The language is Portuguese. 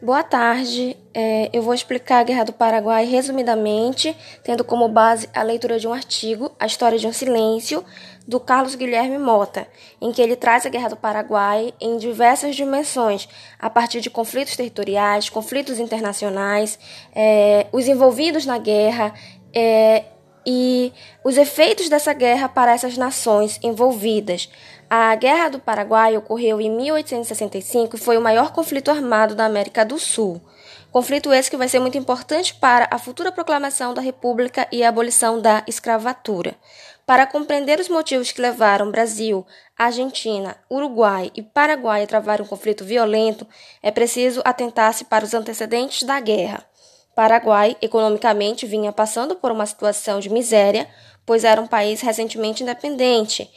Boa tarde. É, eu vou explicar a Guerra do Paraguai resumidamente, tendo como base a leitura de um artigo, A História de um Silêncio, do Carlos Guilherme Mota, em que ele traz a Guerra do Paraguai em diversas dimensões, a partir de conflitos territoriais, conflitos internacionais, é, os envolvidos na guerra é, e os efeitos dessa guerra para essas nações envolvidas. A Guerra do Paraguai ocorreu em 1865 e foi o maior conflito armado da América do Sul. Conflito esse que vai ser muito importante para a futura proclamação da República e a abolição da escravatura. Para compreender os motivos que levaram Brasil, Argentina, Uruguai e Paraguai a travar um conflito violento, é preciso atentar-se para os antecedentes da guerra. Paraguai, economicamente, vinha passando por uma situação de miséria, pois era um país recentemente independente.